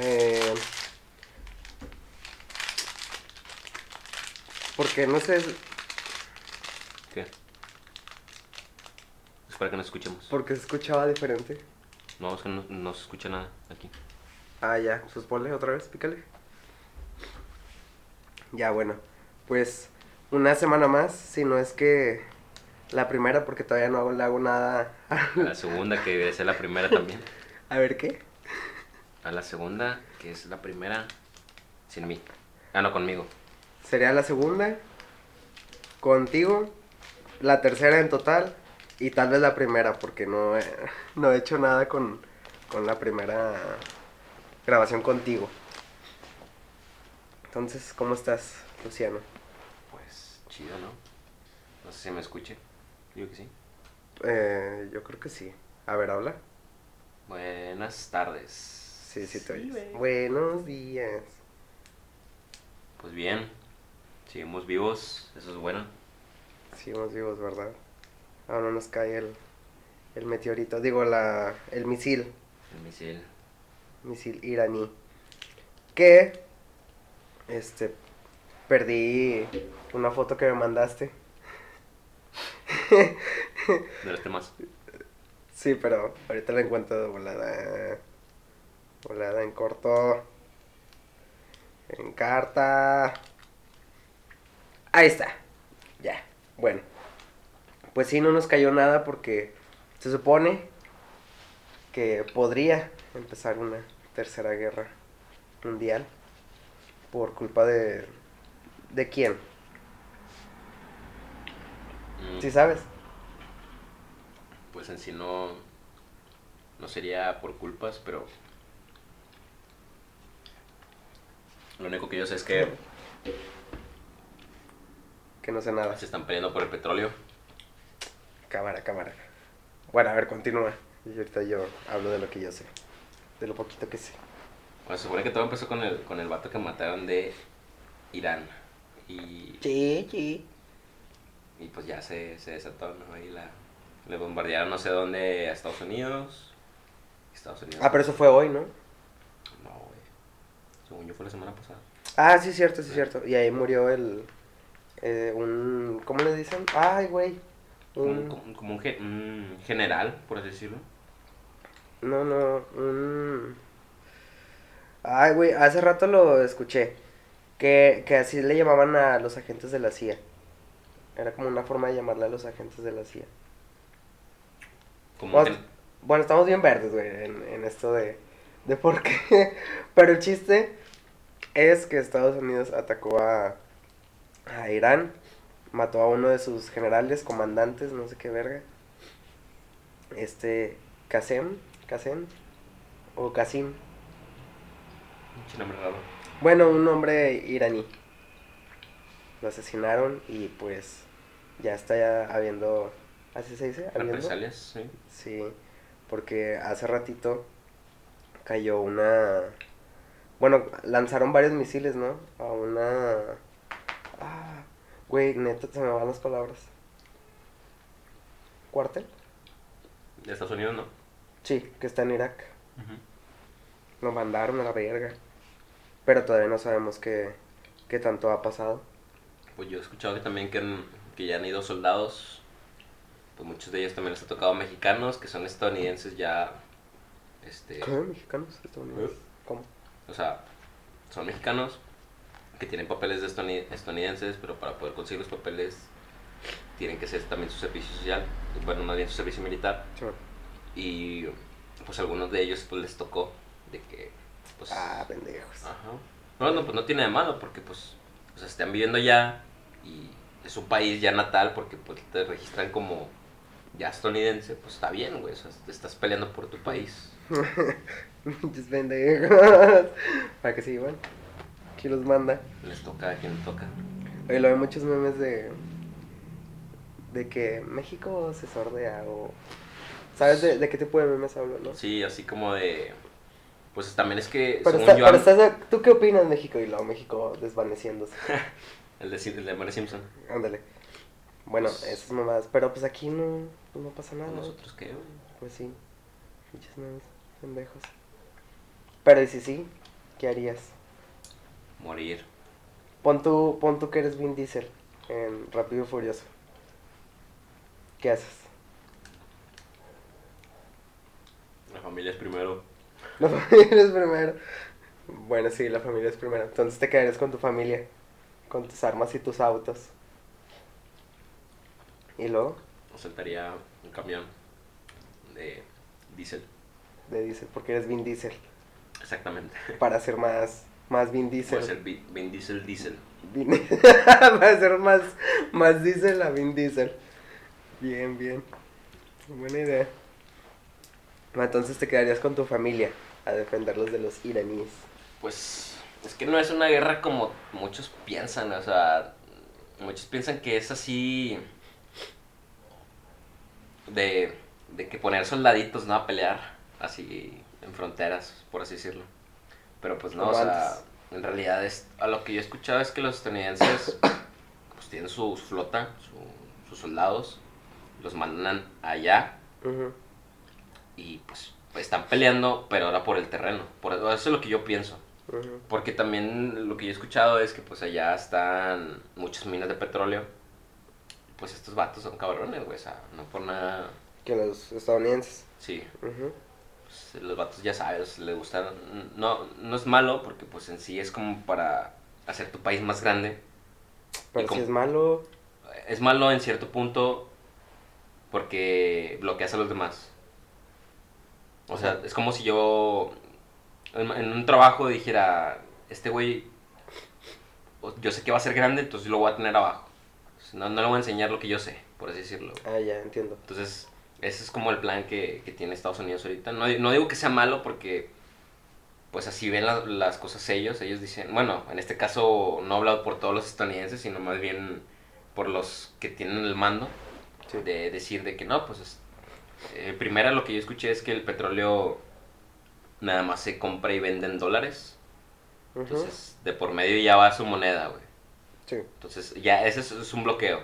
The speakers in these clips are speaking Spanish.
Eh, porque no sé, ¿Qué? Es para que nos escuchemos. porque se escuchaba diferente. No, es que no, no se escucha nada aquí. Ah, ya, pues ponle otra vez, pícale. Ya, bueno, pues una semana más, si no es que la primera, porque todavía no hago, le hago nada. A la segunda, que debe ser la primera también. A ver qué. A la segunda, que es la primera sin mí. Ah, no, conmigo. Sería la segunda, contigo, la tercera en total, y tal vez la primera, porque no he, no he hecho nada con, con la primera grabación contigo. Entonces, ¿cómo estás, Luciano? Pues chido, ¿no? No sé si me escuche. Digo que sí. Eh, yo creo que sí. A ver, habla. Buenas tardes. Sí, sí te oyes. güey. Buenos días. Pues bien, seguimos vivos, eso es bueno. Seguimos vivos, ¿verdad? Aún no nos cae el, el meteorito. Digo, la, el misil. El misil. Misil iraní. Que, este, perdí una foto que me mandaste. De los temas. Sí, pero ahorita la encuentro de volada. Volada en corto. En carta. Ahí está. Ya. Bueno. Pues sí, no nos cayó nada porque se supone que podría empezar una tercera guerra mundial. Por culpa de... ¿De quién? Mm, ¿Sí sabes? Pues en sí no. No sería por culpas, pero. Lo único que yo sé es que Que no sé nada. se están peleando por el petróleo. Cámara, cámara. Bueno, a ver, continúa. Y ahorita yo hablo de lo que yo sé. De lo poquito que sé. Bueno, se supone que todo empezó con el, con el vato que mataron de Irán. Y, Sí, sí. y pues ya se, se desató, ¿no? Ahí la, le bombardearon no sé dónde a Estados Unidos. Estados Unidos. Ah, pero eso fue hoy, ¿no? Según yo fue la semana pasada. Ah, sí, cierto, sí, cierto. Y ahí murió el. eh, un. ¿Cómo le dicen? Ay, güey. Un. como- como un, ge- un general, por así decirlo. No, no, un. Ay, güey, hace rato lo escuché. Que, que así le llamaban a los agentes de la CIA. Era como una forma de llamarle a los agentes de la CIA. Como bueno, estamos bien verdes, güey, en, en esto de, de por qué. Pero el chiste es que Estados Unidos atacó a, a Irán, mató a uno de sus generales, comandantes, no sé qué verga. Este, Qasem, Qasem, o Qasim. Pinche nombre raro. Bueno, un hombre iraní. Lo asesinaron y pues ya está ya habiendo, ¿así se dice? Habiendo. Represalias, sí. Sí, porque hace ratito cayó una... Bueno, lanzaron varios misiles, ¿no? A una... Ah, güey, neta, se me van las palabras. ¿Cuartel? De Estados Unidos no. Sí, que está en Irak. Lo mandaron a la verga. Pero todavía no sabemos qué, qué tanto ha pasado. Pues yo he escuchado que también que, han- que ya han ido soldados. Pues muchos de ellos también les ha tocado mexicanos, que son estadounidenses ya. Este. ¿Mexicanos? ¿Estadounidenses? ¿Cómo? O sea, son mexicanos que tienen papeles de estadounidenses, pero para poder conseguir los papeles tienen que hacer también su servicio social, bueno, más bien su servicio militar. Y pues algunos de ellos pues les tocó de que pues Ah, pendejos. ajá. No, no, pues no tiene de malo porque pues o sea, están viviendo ya y es un país ya natal porque pues te registran como ya estadounidense, pues está bien, güey, o sea, te estás peleando por tu país. Pinches pendejos. Para que se iban. ¿Quién los manda? Les toca a quien toca. Oye, lo veo muchos memes de. De que México se sordea o. ¿Sabes de, de qué tipo de memes hablo, no? Sí, así como de. Pues también es que. Pero, según está- yo, pero estás ¿tú qué opinas de México y luego México desvaneciéndose? el, de, el de Mary Simpson. Ándale. Bueno, Pues- esas mamadas. Pero pues aquí no, no pasa nada. ¿Nosotros qué, güey? Pues sí. Pinches memes, pendejos. Pero ¿y si sí? ¿Qué harías? Morir. Pon tú, pon tú que eres Vin Diesel en Rápido y Furioso. ¿Qué haces? La familia es primero. La familia es primero. Bueno, sí, la familia es primero. Entonces te quedarías con tu familia, con tus armas y tus autos. Y luego, Saltaría un camión de diésel. de Diesel, porque eres Vin Diesel. Exactamente. Para ser más, más Vin Diesel. Puede ser Vi- Vin Diesel Diesel. Vin- Para ser más, más Diesel a Vin Diesel. Bien, bien. Buena idea. Entonces te quedarías con tu familia a defenderlos de los iraníes. Pues es que no es una guerra como muchos piensan, o sea, muchos piensan que es así de, de que poner soldaditos, ¿no? A pelear así en fronteras, por así decirlo. Pero pues no, o sea, en realidad es, a lo que yo he escuchado es que los estadounidenses pues tienen su flota, su- sus soldados, los mandan allá Ujú. y pues están peleando, pero ahora por el terreno. Por, eso es lo que yo pienso. Porque también lo que yo he escuchado es que pues allá están muchas minas de petróleo. Pues estos vatos son cabrones, güey. O sea, no por nada. Que los estadounidenses. Sí, pues, los vatos ya sabes, les gustan. No, no es malo porque pues en sí es como para hacer tu país más grande. Pero si es malo, Es malo en cierto punto porque bloqueas a los demás. O sea, es como si yo en, en un trabajo dijera, este güey, yo sé que va a ser grande, entonces lo voy a tener abajo. No, no le voy a enseñar lo que yo sé, por así decirlo. ah, ya entiendo. Entonces, ese es como el plan que, que tiene Estados Unidos ahorita. No, no digo que sea malo porque, pues así ven la- las cosas ellos. Ellos dicen, bueno, en este caso no he hablado por todos los estadounidenses, sino más bien por los que tienen el mando. Sí. De decir de que no, pues es- eh, primera lo que yo escuché es que el petróleo nada más se compra y vende en dólares. Entonces, de por medio ya va su moneda, güey. Sí. Entonces, ya ese es, es un bloqueo.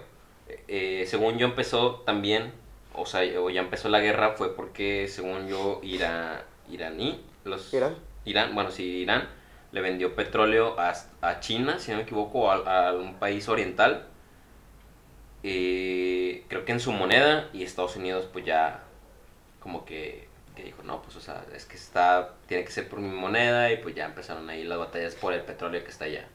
Eh, según yo empezó también, o sea, o ya empezó la guerra fue porque, según yo, Ira, iraní, los... ¿Irán? Irán, bueno, sí, Irán le vendió petróleo a, a China, si no me equivoco, a, a un país oriental. Eh, creo que en su moneda y Estados Unidos pues ya como que, que dijo, no, pues o sea, es que está, tiene que ser por mi moneda y pues ya empezaron ahí las batallas por el petróleo que está allá.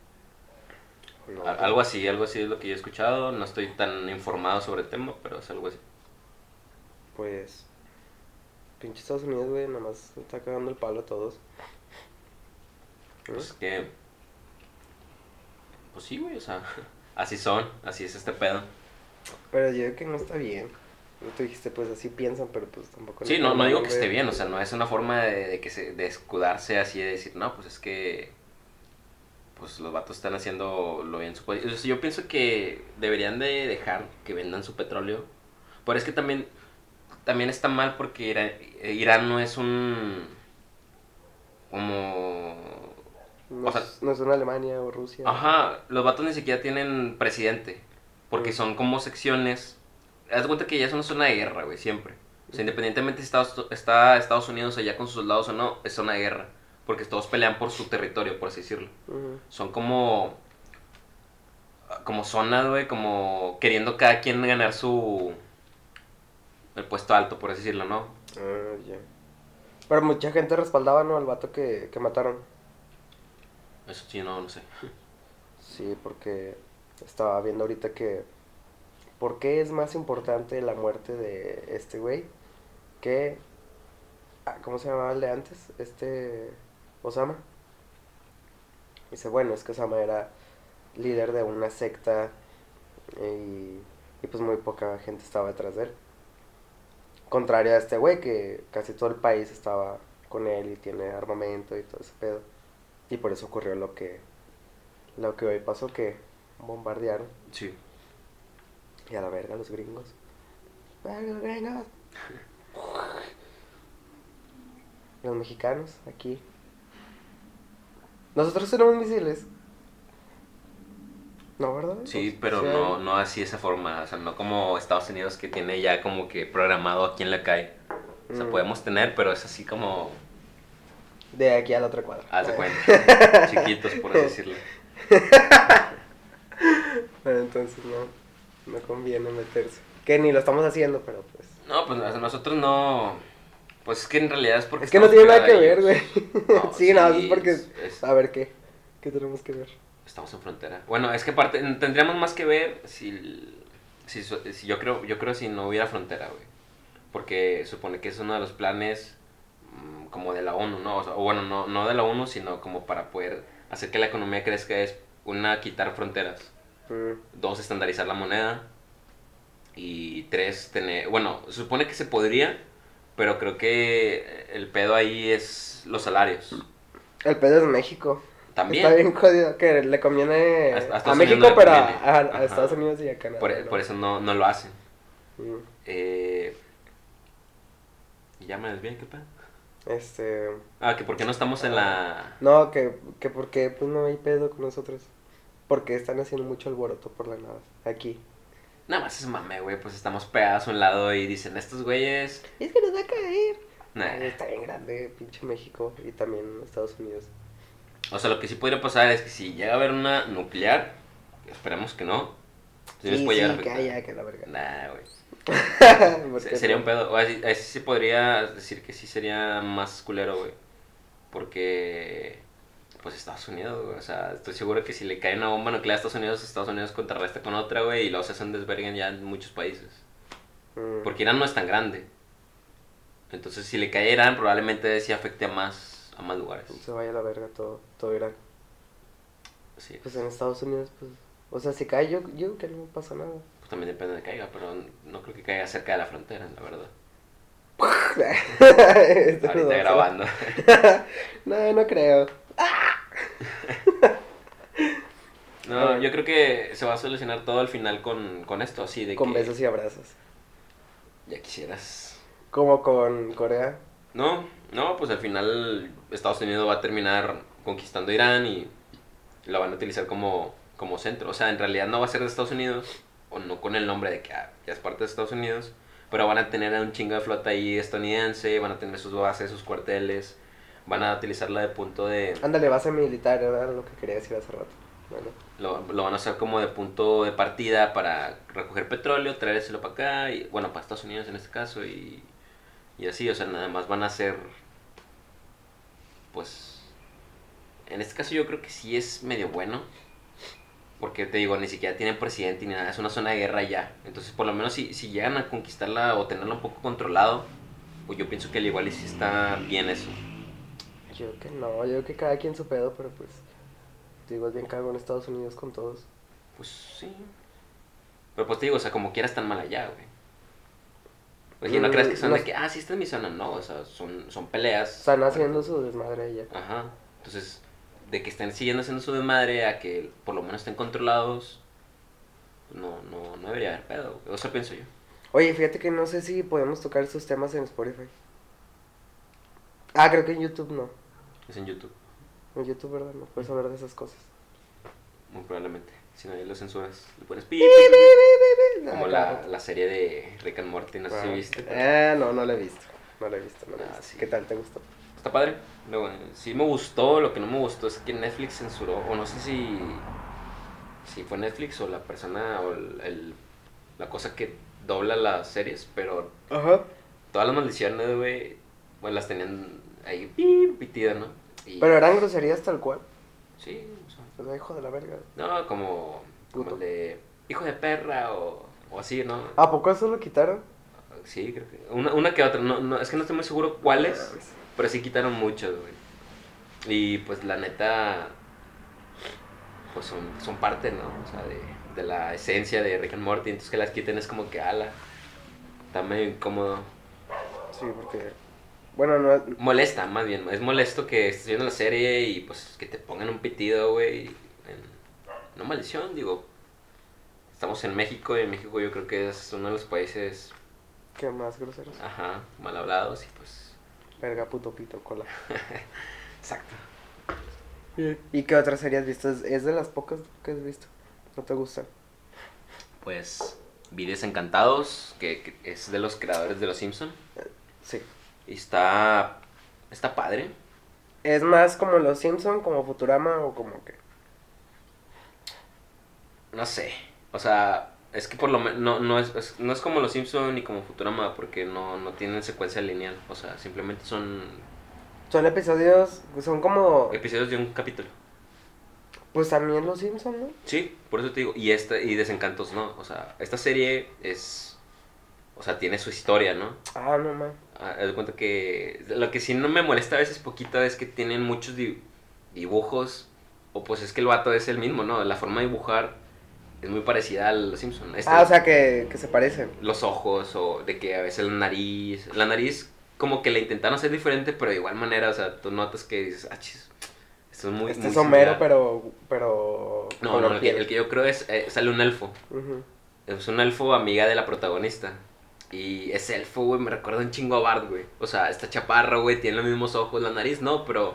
No. Algo así, algo así es lo que yo he escuchado. No estoy tan informado sobre el tema, pero es algo así. Pues. Pinche Estados Unidos, güey, nada más está cagando el palo a todos. ¿Eh? Pues que. Pues sí, güey, o sea, así son, así es este pedo. Pero yo digo que no está bien. Tú dijiste, pues así piensan, pero pues tampoco. Sí, no, no digo que esté bien, o sea, no es una forma de, de que se, de escudarse así, de decir, no, pues es que. Pues los vatos están haciendo lo bien su país. O sea, yo pienso que deberían de dejar que vendan su petróleo. Pero es que también. También está mal porque Irán, Irán no es un. Como. No, o sea- es, no es una Alemania o Rusia. Ajá, los vatos ni siquiera tienen presidente. Porque Mm. son como secciones. Haz cuenta que ya es una zona de guerra, güey, siempre. O sea, independientemente si Estados, está Estados Unidos allá con sus soldados o no, es zona de guerra. Porque todos pelean por su territorio, por así decirlo. Son como. Como zonas, güey, como queriendo cada quien ganar su. El puesto alto, por así decirlo, ¿no? Ah, ya. Pero mucha gente respaldaba, ¿no? Al vato que, que mataron. Eso sí, no, no sé. Sí, porque estaba viendo ahorita que. ¿Por qué es más importante la muerte de este güey que. ah, ¿Cómo se llamaba el de antes? Este. Osama. Dice, bueno, es que Osama era líder de una secta y, y pues muy poca gente estaba detrás de él. Contrario a este güey que casi todo el país estaba con él y tiene armamento y todo ese pedo. Y por eso ocurrió lo que lo que hoy pasó que bombardearon Sí. y a la verga los gringos. Verga los gringos. Los mexicanos aquí. Nosotros tenemos misiles. No, ¿verdad? Sí, Pues, pero sí no, no así de esa forma, o sea, no como Estados Unidos que tiene ya como que programado a quién le cae. O sea, Mm. podemos tener, pero es así como... De aquí a la otra cuadra. Haz de cuenta. Chiquitos, por así decirlo. Pero entonces no, no conviene meterse. Que ni lo estamos haciendo, pero pues. No, pues nosotros no. Pues es que en realidad es porque. Es que no tiene nada que ver, güey. No, sí, no, es porque. es- es- A ver qué. ¿Qué tenemos que ver? Estamos en frontera. Bueno, es que aparte tendríamos más que ver si, si, si yo creo yo creo si no hubiera frontera, güey. Porque supone que es uno de los planes mm, como de la ONU, ¿no? O, sea, o bueno, no, no de la ONU, sino como para poder hacer que la economía crezca es una quitar fronteras, Mm, dos estandarizar la moneda y tres tener, bueno, supone que se podría, pero creo que el pedo ahí es los salarios. El pedo es México. También. Está bien jodido que le conviene A- a a, Estados México, le pero a, conviene. a- a Ajá. Estados Unidos y a Canadá. Por, ¿no? por eso no, no lo hacen. Mm, Eh, y ya me desvié, ¿qué pedo? Este. Ah, que porque no estamos en la... No, que, que porque pues no hay pedo con nosotros. Porque están haciendo mucho alboroto por la nada. Aquí. Nada más es mame, güey, pues estamos pegados a un lado y dicen, estos güeyes... Es que nos va a caer. Nah. Está bien grande, pinche México. Y también Estados Unidos. O sea, lo que sí podría pasar es que si llega a haber una nuclear, esperemos que no, sí, Sí, puede sí, que la verga. Nah, güey. Se- Sería un pedo. O así, así sí podría decir que sí sería más culero, güey. Porque, pues Estados Unidos, güey. O sea, estoy seguro que si le cae una bomba nuclear a Estados Unidos, Estados Unidos contrarresta con otra, güey. Y luego se hacen desverguen ya en muchos países. Mm. Porque Irán no es tan grande. Entonces, si le cae a Irán, probablemente sí afecte a más, a más lugares. Se vaya a la verga todo, todo Irán. Sí, Pues en Estados Unidos, pues. O sea, si cae, yo, yo creo que no pasa nada. pues también depende de que caiga, pero no creo que caiga cerca de la frontera, la verdad. Ahorita grabando. No, no creo. No, yo creo que se va a solucionar todo al final con, con esto, así de Con que... besos y abrazos. Ya quisieras. Como con Corea. No, no, pues al final Estados Unidos va a terminar conquistando Irán y lo van a utilizar como, como centro. O sea, en realidad no va a ser de Estados Unidos, o no con el nombre de que ah, ya es parte de Estados Unidos, pero van a tener un chingo de flota ahí estadounidense, van a tener sus bases, sus cuarteles, van a utilizarla de punto de... Ándale, base militar, era lo que quería decir hace rato. Bueno, Lo, lo van a hacer como de punto de partida para recoger petróleo, traérselo para acá, y bueno, para Estados Unidos en este caso, y, y así, o sea, nada más van a ser, pues, en este caso yo creo que sí es medio bueno, porque te digo, ni siquiera tienen presidente ni nada, es una zona de guerra ya, entonces por lo menos si, si llegan a conquistarla o tenerla un poco controlado, pues yo pienso que al igual y sí está bien eso. yo creo que no, yo creo que cada quien su pedo, pero pues. Digo, es bien cago en Estados Unidos con todos. Pues sí. Pero pues te digo, o sea, como quieras tan mal allá, güey. Oye, no Mm, creas que son no de que, ah, sí, esta es mi zona. No, o sea, son, son peleas. Están haciendo su desmadre allá. Ajá. Entonces, de que estén siguiendo haciendo su desmadre a que por lo menos estén controlados, no, no, no debería haber pedo. güey. Eso pienso yo. Oye, fíjate que no sé si podemos tocar estos temas en Spotify. Ah, creo que en YouTube no. Es en YouTube, En YouTube, ¿verdad? No puedes hablar de esas cosas. muy probablemente. Si nadie lo censuras, le pones pi. Ah, Como claro. la, la serie de Rick and Morty, no sé si Ah, viste. Ah, no, no la he visto. No la he visto, no la he Ah, visto. sí. ¿Qué tal? ¿Te gustó? Está padre. Luego, sí me gustó, lo que no me gustó es que Netflix censuró, o no sé si, si fue Netflix o la persona o el, el- la cosa que dobla las series, pero Ajá. todas las maldiciones, güey, pues las tenían ahí pitidas, ¿no? Y, Pero eran groserías tal cual. Sí, o sea, hijo de la verga. no, como, como el de hijo de perra o, o así, ¿no? ¿A poco eso lo quitaron? Sí, creo que. Una, una que otra, no, no, es que no estoy muy seguro cuáles. Pero sí quitaron muchos, güey. Y pues la neta, pues son, son parte, ¿no? O sea, de, de la esencia de Rick and Morty. Entonces que las quiten es como que, ala, está medio incómodo. Sí, porque. Bueno, no. Molesta, más bien. Es molesto que estés viendo la serie y pues que te pongan un pitido, güey. en- No maldición, digo. Estamos en México y en México yo creo que es uno de los países, ¿Qué más groseros? ajá, mal hablados y pues... Verga, puto pito, cola. Exacto. ¿Y qué otra serie has visto? Es, de las pocas que has visto. ¿No te gusta? Pues vi Desencantados, que, que es de los creadores de Los Simpson Sí. Y está, está padre. ¿Es más como Los Simpson, como Futurama o como que? No sé. O sea, es que por lo menos no, no, es, es- no es como Los Simpson ni como Futurama porque no, no tienen secuencia lineal. O sea, simplemente son Son episodios, son como, episodios de un capítulo. pues también Los Simpson, ¿no? Sí, por eso te digo. Y esta, y Desencantos no. O sea, esta serie es. O sea, tiene su historia, ¿no? Ah, no man. Ah, haz de cuenta que. Lo que sí no me molesta a veces poquito es que tienen muchos di- dibujos. O pues es que el vato es el mismo, ¿no? La forma de dibujar es muy parecida a los Simpson. Este- Ah, o sea que, que se parecen. los ojos o de que a veces la nariz, la nariz como que la intentaron hacer diferente, pero de igual manera, o sea, tú notas que dices, ah, chis, esto es muy... este muy es Homero, similar". pero, pero... No, no, el que, el que yo creo es, eh, sale un elfo, es un elfo amiga de la protagonista. Y ese elfo, güey, me recuerda un chingo a Bart, güey. O sea, está chaparro, güey, tiene los mismos ojos, la nariz no, pero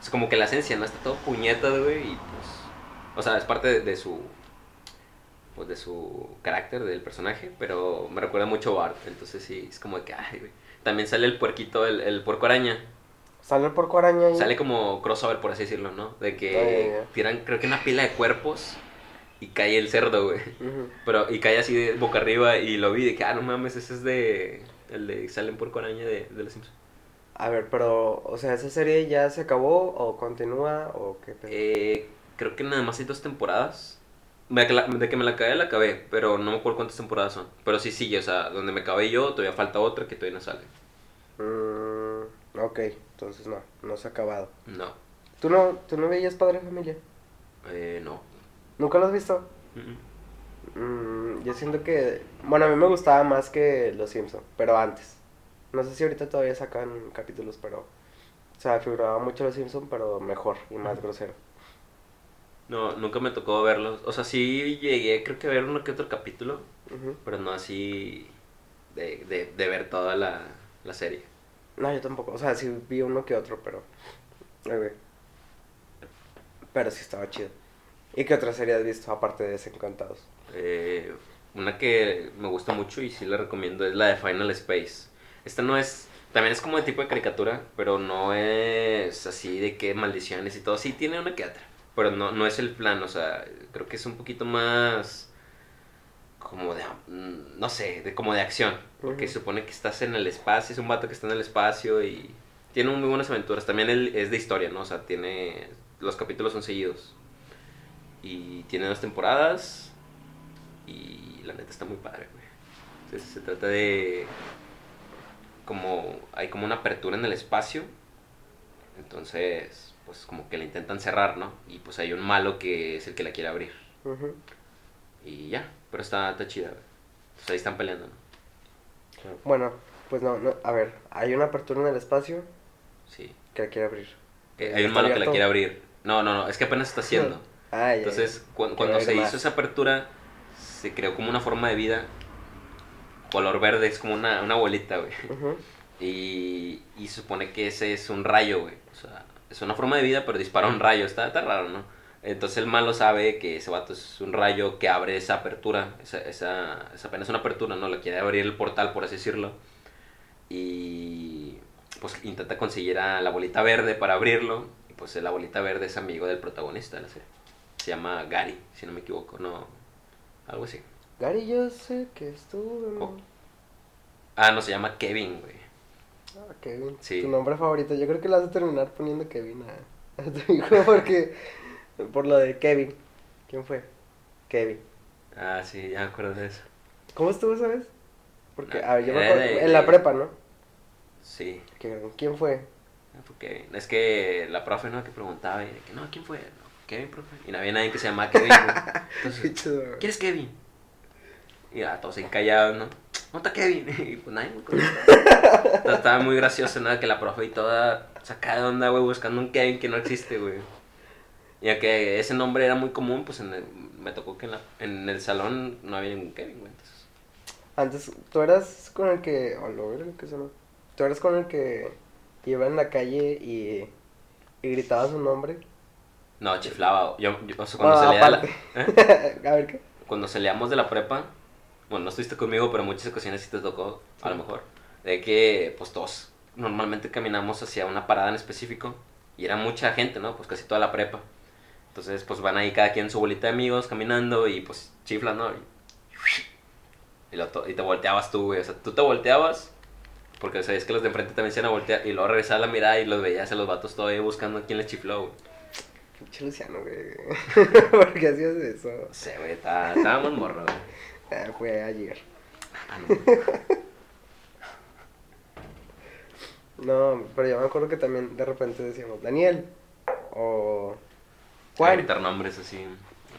es como que la esencia, ¿no? Está todo puñetas, güey, y pues... O sea, es parte de, de su... Pues de su carácter, del personaje, pero me recuerda mucho a Bart, entonces sí, es como que, ay, güey. También sale el puerquito, el, el puerco araña. Sale el porco araña ahí. Sale como crossover, por así decirlo, ¿no? De Ah, que ya. tiran, creo que una pila de cuerpos y cae el cerdo, güey. Ujú. Pero, y cae así de boca arriba y lo vi de que, ah, no mames, ese es de. El de sale en puerco araña de, de los Simpsons. A ver, pero, o sea, ¿esa serie ya se acabó o continúa o qué pedo? Eh, creo que nada más hay dos temporadas. Me De que me la acabé, la acabé, pero no me acuerdo cuántas temporadas son. Pero sí sigue, o sea, donde me acabé yo, todavía falta otra que todavía no sale. Mm, ok, entonces no, no se ha acabado. No, ¿Tú no, ¿Tú no veías Padre Familia? eh, no. ¿Nunca lo has visto? Mm, yo siento que, bueno, a mí me gustaba más que Los Simpson, pero antes. No sé si ahorita todavía sacan capítulos, pero, o sea, figuraba mucho Los Simpson, pero mejor y más grosero. No, nunca me tocó verlos. O sea, sí llegué, creo que a ver uno que otro capítulo, pero no así de, de, de ver toda la, la serie. No, yo tampoco, o sea, sí vi uno que otro, pero. Pero sí estaba chido. ¿Y qué otra serie has visto aparte de Desencantados? Eh, una que me gusta mucho y sí la recomiendo es la de Final Space. Esta no es, también es como de tipo de caricatura, pero no es así de que maldiciones y todo. Sí tiene una que otra, pero no, no es el plan, o sea, creo que es un poquito más como de, mm, no sé, de, como de acción. Porque supone que estás en el espacio, es un vato que está en el espacio y tiene muy buenas aventuras. También es de historia, ¿no? O sea, tiene, los capítulos son seguidos. Y tiene dos temporadas. Y la neta está muy padre, güey. Se, se trata de. Como. Hay como una apertura en el espacio. Entonces, pues como que la intentan cerrar, ¿no? Y pues hay un malo que es el que la quiere abrir. Y ya. Pero está, está chida, güey. Pues ahí están peleando, ¿no? Bueno, pues no, no, a ver, hay una apertura en el espacio Sí. que la quiere abrir. Que ¿Ya hay un malo que la quiere abrir. No, no, no. Es que apenas está haciendo. Ah, ya, Entonces, cu- cuando se más. hizo esa apertura, se creó como una forma de vida. Color verde, es como una, una bolita, güey. ya. Ujú. Y, y supone que ese es un rayo, güey. O sea, es una forma de vida, pero dispara un rayo. Está, está raro, ¿no? Entonces el malo sabe que ese vato es un rayo que abre esa apertura. Esa, esa, es apenas una apertura, ¿no? La quiere abrir el portal, por así decirlo. Y pues intenta conseguir a la bolita verde para abrirlo. Y pues la bolita verde es amigo del protagonista de la serie. Se llama Gary, si no me equivoco, no. Algo así. Gary, yo sé que estuvo. Oh. Ah, no, se llama Kevin, güey. Ah, Kevin. Sí. Tu nombre favorito. Yo creo que le vas a terminar poniendo Kevin a, a tu hijo porque. Por lo de Kevin. ¿Quién fue? Kevin. Ah, sí, ya me acuerdo de eso. ¿Cómo estuvo, sabes? Porque, Ah, a ver, yo me era acuerdo. de- En la prepa, ¿no? Sí. Que- ¿Quién fue? Ah, fue Kevin. Es que la profe, ¿no? Que preguntaba y de que, no, ¿quién fue? No, Kevin, profe. Y no había nadie que se llamaba Kevin. Entonces, chido. ¿quién es Kevin? Y ya, todos ahí callados, ¿no? ¿Dónde está Kevin? Y pues nadie me. Entonces, Estaba muy gracioso, ¿no? Que la profe y toda sacada de onda, güey, buscando un Kevin que no existe, güey. Y aunque ese nombre era muy común, pues en el- me tocó que en, la- en el salón no había ningún Kevin, güey. Entonces, Antes, tú eras con el que. Oh, lo ¿qué sonó? Tú eras con el que iba en la calle y, y gritaba su nombre. No, chiflaba. Yo, yo- o sea, cuando, Ah, salía de la, aparte. ¿eh? a ver qué. cuando salíamos de la prepa, bueno, no estuviste conmigo, pero en muchas ocasiones sí te tocó, a lo mejor, de que pues todos normalmente caminamos hacia una parada en específico Y era mucha gente, ¿no? Pues casi toda la prepa. Entonces, pues van ahí cada quien su bolita de amigos caminando y pues chiflan, ¿no? Y, lo y te volteabas tú, güey. O sea, tú te volteabas porque sabías que los de enfrente también se iban a voltear y luego regresaba la mirada y los veías a los vatos todavía buscando a quién les chifló, güey. Pinche Luciano, güey. ¿Por qué hacías eso? No sé, güey, estábamos morros, güey. Ah, fue ayer. Ah, no. No, pero yo me acuerdo que también de repente decíamos Daniel o Juan. gritar nombres así.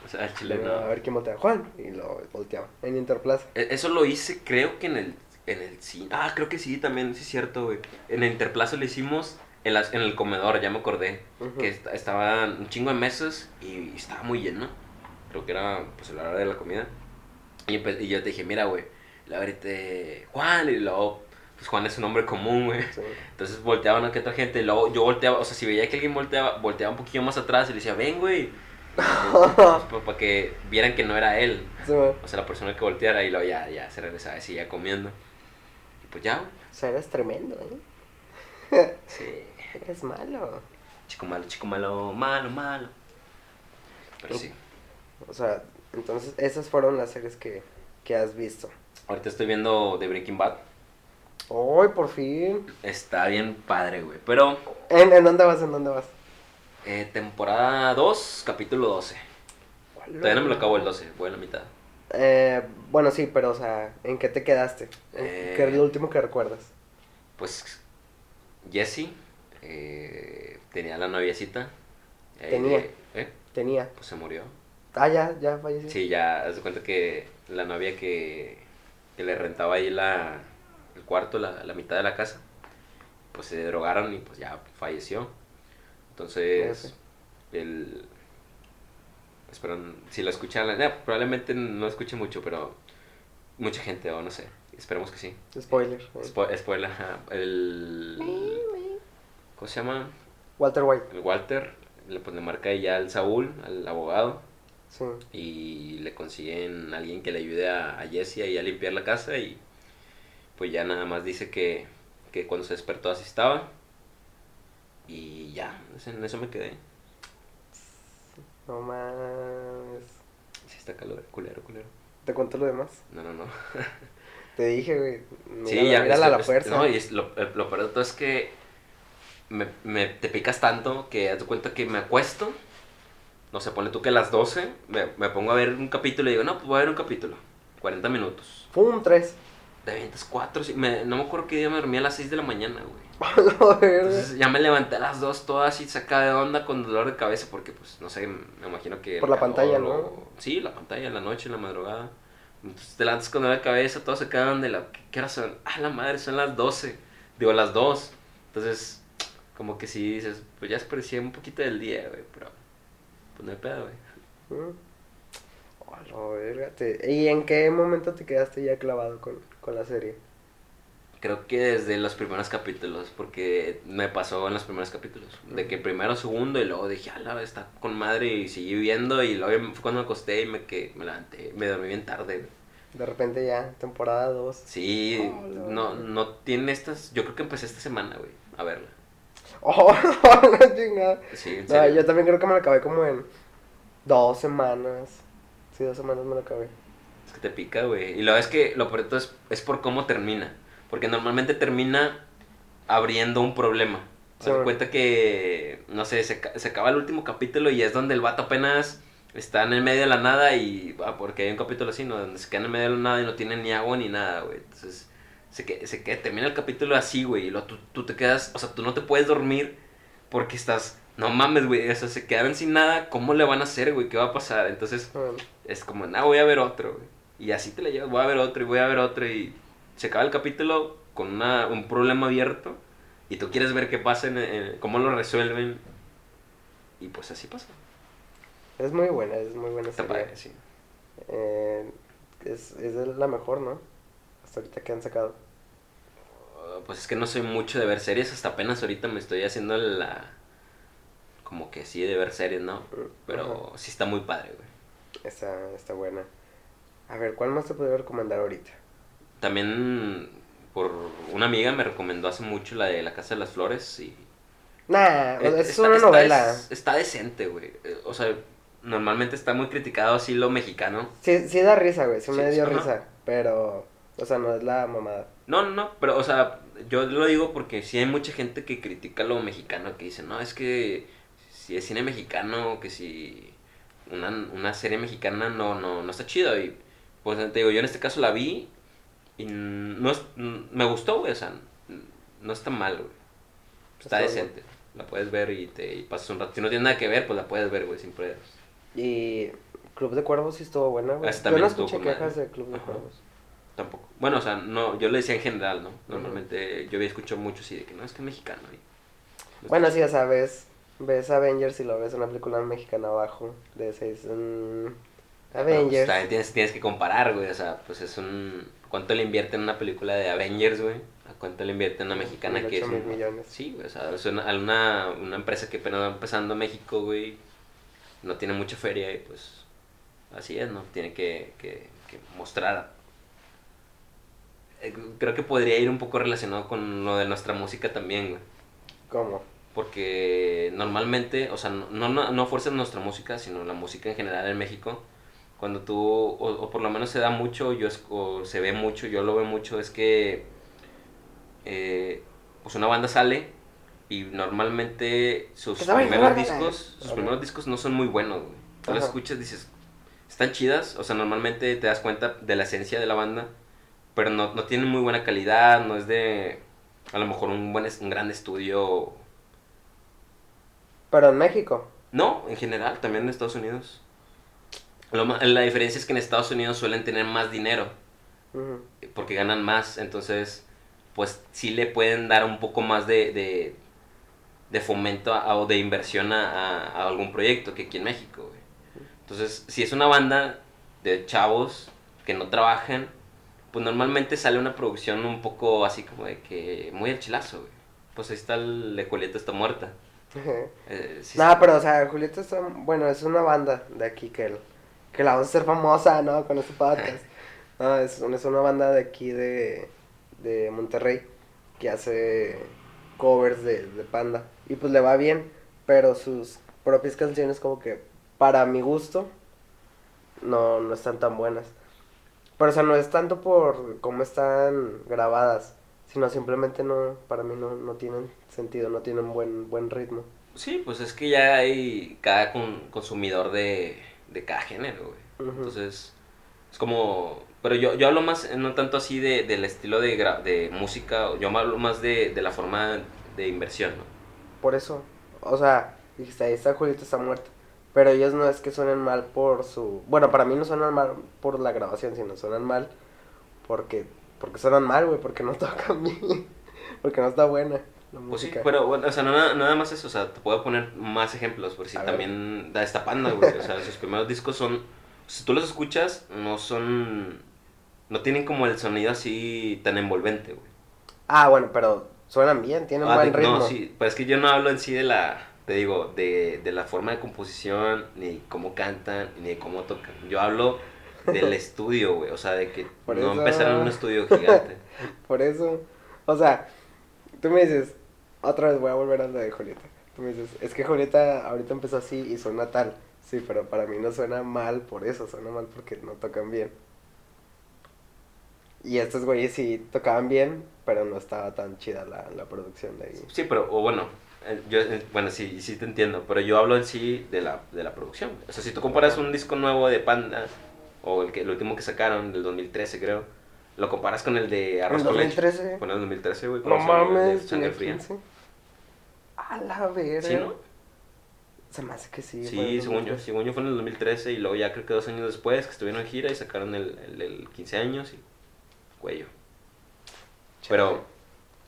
O sea, al chile Luego, no. A ver quién voltea. Juan. Y lo volteaba. En Interplaza. E- Eso lo hice, creo que en el, en el cine. Ah, creo que sí, también, sí es cierto, güey. En el Interplazo lo hicimos en, las, en el comedor, ya me acordé. Ujú. Que est- estaban un chingo de mesas y, estaba muy lleno. Creo que era, pues, la hora de la comida. Y, y yo te dije, mira, güey, la ahorita Juan, y luego, pues Juan es un nombre común, güey. Sí. Entonces volteaban a que otra gente, y luego yo volteaba, o sea, si veía que alguien volteaba, volteaba un poquillo más atrás y le decía, ven, güey. Pues, para que vieran que no era él. Sí. O sea, la persona que volteara y luego ya, ya se regresaba y seguía comiendo. Y pues ya, güey. O sea, eres tremendo, ¿eh? Sí. Eres malo. Chico malo, chico malo, malo, malo. Pero sí. O sea, entonces esas fueron las series que, que has visto. Ahorita estoy viendo The Breaking Bad. ¡Ay, por fin! Está bien padre, güey. Pero, ¿En, en dónde vas? ¿En dónde vas? eh, temporada 2, capítulo 12. Todavía no me lo acabo el 12, voy a la mitad. Eh, bueno, sí, pero, o sea, ¿en qué te quedaste? ¿En- Eh. ¿Qué es lo último que recuerdas? Pues, Jesse eh, tenía la noviecita. Ahí Tenía. ¿Eh? Tenía. Pues se murió. Ah, ya, ya falleció. Sí, ya, haz de cuenta que la novia que, que le rentaba ahí la, el cuarto, la, la mitad de la casa, pues se drogaron y pues ya falleció. Entonces, el... Esperan, si lo escuchan, eh, probablemente no escuche mucho, pero mucha gente, o no sé, esperemos que sí. Spoiler. ¿eh? Spo- spoiler, el... ¿Cómo se llama? Walter White. El Walter, le, pues, le marca ya al Saúl, al abogado, Sí. y le consiguen a alguien que le ayude a, a Jesse ahí a limpiar la casa y pues ya nada más dice que, que cuando se despertó así estaba y ya, en eso me quedé. No mames. Sí está calor, culero, culero. ¿Te cuento lo demás? No, no, no. Te dije, güey. Sí, ya. mírala a la fuerza. No, y es lo, lo peor de todo es que me, me- te picas tanto que haz cuenta que me acuesto. No sé, pone tú que a las 12 me, me pongo a ver un capítulo y digo, no, pues voy a ver un capítulo. 40 minutos. Pum, tres. De 24, sí, me- no me acuerdo qué día me dormí a las 6 de la mañana, güey. Entonces ya me levanté a las 2 todas así sacada de onda con dolor de cabeza porque pues no sé, me imagino que... Por la pantalla, ¿no? o- Sí, la pantalla, en la noche, en la madrugada. Entonces te levantas con dolor de cabeza, todos se quedan de la... ¿Qué, qué hora son? Ah, la madre, son las 12. Digo, las 2. Entonces, como que sí dices, pues ya desperdicié un poquito del día, güey, pero... Pues no hay pedo, güey. Mm. Oh, no, verga. Te- ¿Y en qué momento te quedaste ya clavado con, con la serie? Creo que desde los primeros capítulos, porque me pasó en los primeros capítulos. De que primero, segundo, y luego dije, ala, está con madre, y seguí viendo, y luego fue cuando me acosté y me, que, me levanté, me dormí bien tarde. güey. De repente ya, temporada 2. Sí, Oh, no. no, no tiene estas, yo creo que empecé esta semana, güey, a verla. Oh, la chingada. Sí, en No, yo también creo que me lo acabé como en dos semanas. Sí, dos semanas me lo acabé. Es que te pica, güey. Y lo es que lo peor es, es por cómo termina. Porque normalmente termina abriendo un problema. Sí, Se da bueno. cuenta que, no sé, se, se acaba el último capítulo y es donde el vato apenas está en el medio de la nada y... ah, porque hay un capítulo así, ¿no? Donde se queda en el medio de la nada y no tiene ni agua ni nada, güey. Entonces, se, que, se queda, termina el capítulo así, güey. Y luego tú, tú te quedas, o sea, tú no te puedes dormir porque estás... No mames, güey. O sea, se quedaron sin nada. ¿Cómo le van a hacer, güey? ¿Qué va a pasar? Entonces, Bueno, es como, no, voy a ver otro, güey. Y así te la llevas, voy a ver otro y voy a ver otro y se acaba el capítulo con una, un problema abierto y tú quieres ver qué pasa, en, en- cómo lo resuelven. Y pues así pasa. es muy buena, es muy buena Está padre, sí. Eh, es, es la mejor, ¿no? Hasta ahorita que han sacado. Pues es que no soy mucho de ver series, hasta apenas ahorita me estoy haciendo la... Como que sí, de ver series, ¿no? Pero sí está muy padre, güey. Está, está buena. A ver, ¿cuál más te podría recomendar ahorita? También por una amiga me recomendó hace mucho la de La Casa de las Flores y Nah, sea, es Está- una está novela. está decente, güey. Eh, O sea, normalmente está muy criticado así lo mexicano. Sí, sí da risa, güey, sí, me dio risa, pero, o sea, no es la mamada. No, no, no, pero, o sea, yo lo digo porque sí hay mucha gente que critica lo mexicano, que dice, no, es que si es cine mexicano, que si una, una serie mexicana no, no, no está chido. Y, pues, te digo, yo en este caso la vi y no es- me gustó, güey, o sea, no está mal, güey. Está Está decente. La puedes ver y te y pasas un rato. Si no tiene nada que ver, pues la puedes ver, güey, sin pedos. Y Club de Cuervos sí estuvo buena, güey. Yo no escuché quejas de Club de Ajá. Cuervos. Tampoco. Bueno, o sea, no, yo le decía en general, ¿no? Normalmente yo había escuchado mucho así de que no, es que es mexicano. y- Bueno, sí, o sea, ves, ves Avengers y lo ves una película mexicana abajo de seis. mm, Pero, pues, Avengers. también tienes, tienes que comparar, güey. O sea, pues es un. ¿Cuánto le invierte en una película de Avengers, güey? ¿A cuánto le invierte en una mexicana que es. mil millones. Sí, güey. O sea, es una, una, una empresa que apenas va empezando en México, güey. No tiene mucha feria y pues. Así es, ¿no? Tiene que, que, que mostrar. Eh, Creo que podría ir un poco relacionado con lo de nuestra música también, güey. ¿Cómo? Porque normalmente, o sea, no, no, no fuerzas nuestra música, sino la música en general en México. Cuando tú, o, o por lo menos se da mucho, yo es- o se ve mucho, yo lo veo mucho, es que eh, pues una banda sale y normalmente sus primeros discos, sus Ok. primeros discos no son muy buenos, güey. Tú los Ajá. escuchas, dices, están chidas, o sea, normalmente te das cuenta de la esencia de la banda, pero no, no tienen muy buena calidad, no es de, a lo mejor un buen, un gran estudio Pero en México. no, en general, también en Estados Unidos. Lo la diferencia es que en Estados Unidos suelen tener más dinero, porque ganan más, entonces, pues sí le pueden dar un poco más de, de, de fomento a- o de inversión a, a- a algún proyecto que aquí en México, güey. Entonces, si es una banda de chavos que no trabajan, pues normalmente sale una producción un poco así como de que muy al chilazo, güey. Pues ahí está el de Julieta está muerta. Eh, sí Nada, pero, o sea, Julieta está. Bueno, es una banda de aquí que, el- que la vamos a hacer famosa, ¿no? Con este podcast. No, es, es una banda de aquí de, de Monterrey que hace covers de, de Panda. Y pues le va bien, pero sus propias canciones, como que para mi gusto, no, no están tan buenas. Pero, o sea, no es tanto por cómo están grabadas, sino simplemente no, para mí no, no tienen sentido, no tienen buen, buen ritmo. Sí, pues es que ya hay cada con- consumidor de, de cada género, güey. Entonces, es como... Pero yo, yo hablo más, eh, no tanto así de, del estilo de, gra- de música, yo hablo más de, de la forma de inversión, ¿no? Por eso, o sea, dijiste, ahí está Julieta está muerta. Pero ellos no es que suenen mal por su... Bueno, para mí no suenan mal por la grabación, sino suenan mal porque, porque suenan mal, güey, porque no tocan bien, porque no está buena la Pues sí, música. bueno, o sea, no nada, nada más eso, o sea, te puedo poner más ejemplos, por si A ver. también da esta panda, güey. O sea, sus primeros discos son, si tú los escuchas, no son, no tienen como el sonido así tan envolvente, güey. Ah, bueno, pero suenan bien, tienen Ah, buen ritmo. No, sí, pero es que yo no hablo en sí de la, te digo, de, de la forma de composición, ni cómo cantan, ni cómo tocan. Yo hablo del estudio, güey, o sea, de que Por no eso- empezaron en un estudio gigante. Por eso, o sea, tú me dices, otra vez voy a volver a lo de Julieta. Tú me dices, es que Julieta ahorita empezó así y suena tal. Sí, pero para mí no suena mal por eso, suena mal porque no tocan bien. Y estos güeyes sí tocaban bien, pero no estaba tan chida la, la producción de ahí. Sí, pero, o bueno, yo, eh, bueno, sí, sí te entiendo, pero yo hablo en sí de la, de la producción. O sea, si tú comparas un disco nuevo de Panda, o el, que, el último que sacaron, del 2013 creo, lo comparas con el de ¿En Arroz con Leche. 2013? Con el 2013, güey. No mames, Sangre tenía Fría. 15. A la verga. ¿Sí, no? Se me hace que sí. Sí, según yo, 2013. según yo fue en el 2013 y luego ya creo que dos años después que estuvieron en gira y sacaron el, el, el 15 años y cuello. Pero,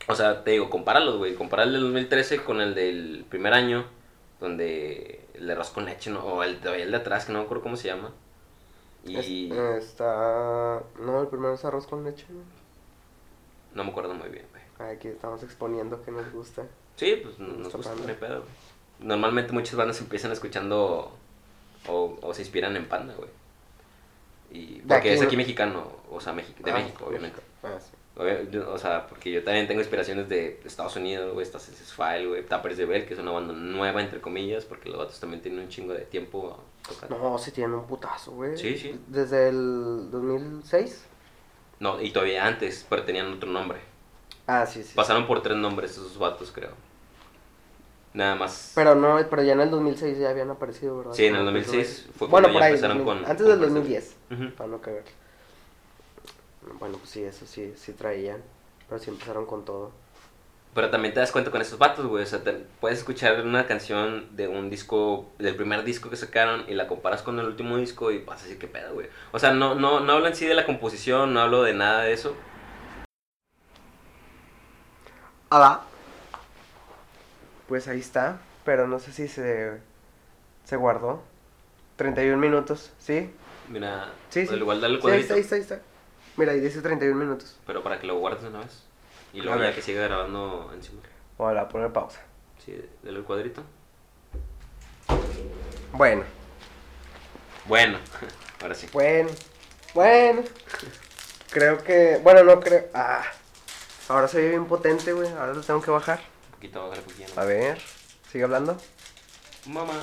o sea, te digo, compáralos, güey. Compara el del 2013 con el del primer año, donde el de arroz con leche, ¿no? o el, el de atrás, que no me acuerdo cómo se llama. Y Es- está. No, el primero es arroz con leche. ¿no? no me acuerdo muy bien, güey. Aquí estamos exponiendo que nos gusta. Sí, pues no- nos Está gusta, no hay pedo, güey. Normalmente muchas bandas empiezan escuchando o, o se inspiran en Panda, güey. Y, porque aquí, es ¿no? aquí mexicano, o sea, Mexi- de Ah, México, obviamente. Ah, sí. O sea, porque yo también tengo inspiraciones de Estados Unidos, güey, Senses File, güey, Tappers de Bell, que es una banda nueva, entre comillas, porque los vatos también tienen un chingo de tiempo tocando. No, sí tienen un putazo, güey. Sí, sí. Desde el 2006. No, y todavía antes, pero tenían otro nombre. Ah, sí, sí. Pasaron por tres nombres esos vatos, creo. Nada más. Pero no, pero ya en el 2006 ya habían aparecido, ¿verdad? Sí, en el Como 2006 que- fue Bueno, cuando por ya ahí. empezaron 2000, con- antes con del Marcel. 2010. Ujú. Para no cagar. Bueno, pues sí, eso sí, sí traían. Pero sí empezaron con todo. Pero también te das cuenta con esos vatos, güey. O sea, te- puedes escuchar una canción de un disco, del primer disco que sacaron y la comparas con el último disco y vas a decir qué pedo, güey. O sea, no, no, no hablo en sí de la composición, no hablo de nada de eso. Hola. Pues ahí está. Pero no sé si se, se guardó. 31 minutos, ¿sí? Mira, Sí, sí. igual dale el Sí, ahí cuadrito, está, ahí está, ahí está. Mira, ahí dice 31 minutos. pero para que lo guardes de una vez. Y luego ya que siga grabando encima. Hola, a poner pausa. Sí, dale el cuadrito. Bueno, Bueno, ahora sí. bueno, bueno. Creo que. Bueno, no creo. Ah, ahora soy bien potente, güey. Ahora lo tengo que bajar. Un poquito, bájale un poquito. A ver, sigue hablando. Mamá.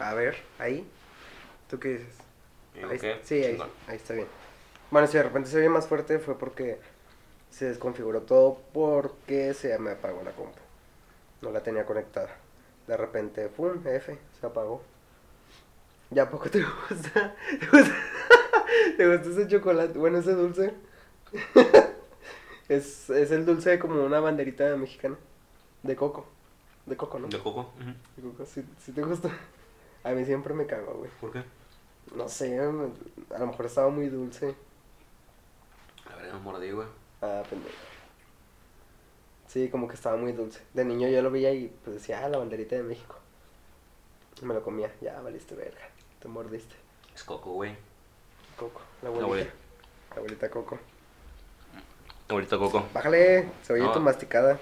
A ver, ahí. ¿Tú qué dices? Ahí- ¿qué? sí, ahí, ahí está bien. Bueno, si de repente se oye más fuerte fue porque se desconfiguró todo porque se me apagó la compu. No la tenía conectada. De repente, pum, F, se apagó. ¿Ya poco te gusta? ¿Te gusta, ¿Te gusta ese chocolate? Bueno, ese dulce. es, es el dulce como una banderita mexicana. De coco. De coco, ¿no? De coco. De coco, sí, sí te gusta. A mí siempre me cago, güey. ¿Por qué? No sé, a lo mejor estaba muy dulce. No mordí, güey. Ah, pendejo. Sí, como que estaba muy dulce. De niño yo lo veía y pues decía, ah, la banderita de México. Y me lo comía. Ya, valiste verga. Te mordiste. Es coco, güey. Coco, la La abuelita. abuelita. La abuelita Coco. Ahorita coco. Bájale, se oye No. tu masticada.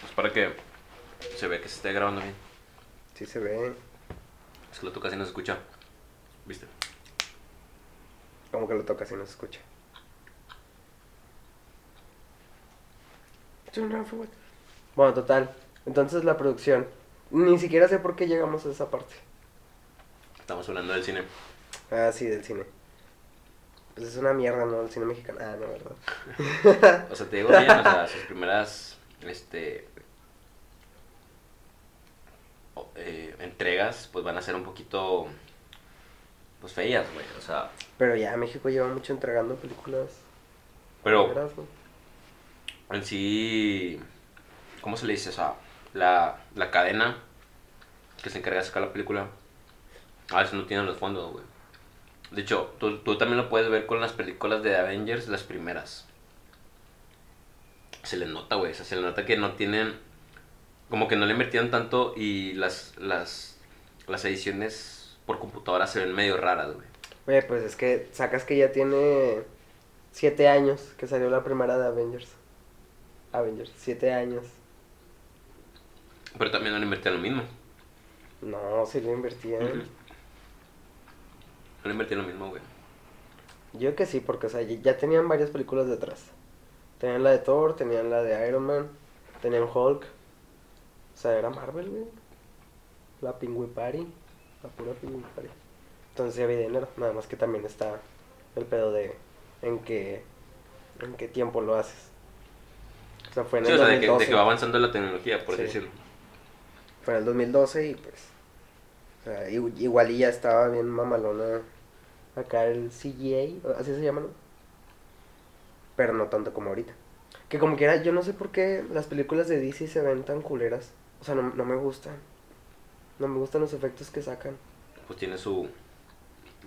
Pues para que se vea que se esté grabando bien. Sí se ve. Es que lo toca así no se escucha. ¿Viste? Como que lo toca si no se escucha. Bueno, total. Entonces la producción. Ni siquiera sé por qué llegamos a esa parte. Estamos hablando del cine. Ah, sí, del cine. Pues es una mierda, ¿no? El cine mexicano. Ah, no, ¿verdad? O sea, te digo bien, o sea, sus primeras este eh, entregas pues van a ser un poquito pues feas, güey. O sea, Pero ya México lleva mucho entregando películas. pero. En sí ¿cómo se le dice? O sea, la, la cadena que se encarga de sacar la película a veces no tiene los fondos, güey. De hecho, tú, tú también lo puedes ver con las películas de Avengers, las primeras. Se le nota, güey. O sea, se le nota que no tienen. Como que no le invirtieron tanto y las, las, las ediciones por computadora se ven medio raras, güey. Oye, pues es que sacas que ya tiene siete años que salió la primera de Avengers. Avengers, siete años. Pero también no le invirtieron lo mismo. No, sí lo invertían. Ujú. No le invirtieron lo mismo, güey. Yo que sí, porque o sea, ya- tenían varias películas detrás. Tenían la de Thor, tenían la de Iron Man, tenían Hulk. O sea, era Marvel, güey. La Pingüi Party. La pura Pingüi Party. Entonces ya había dinero. Nada más que también está el pedo de en qué, en qué tiempo lo haces. Sea, fue en Sí, el o sea, de que, 2012. de que va avanzando la tecnología, por Sí. decirlo. Fue en el 2012 y pues. O sea, igual y ya estaba bien mamalona. Acá el CGA, así se llama, ¿no? Pero no tanto como ahorita. Que como quiera, yo no sé por qué las películas de DC se ven tan culeras. O sea, no, no me gustan. No me gustan los efectos que sacan. Pues tiene su,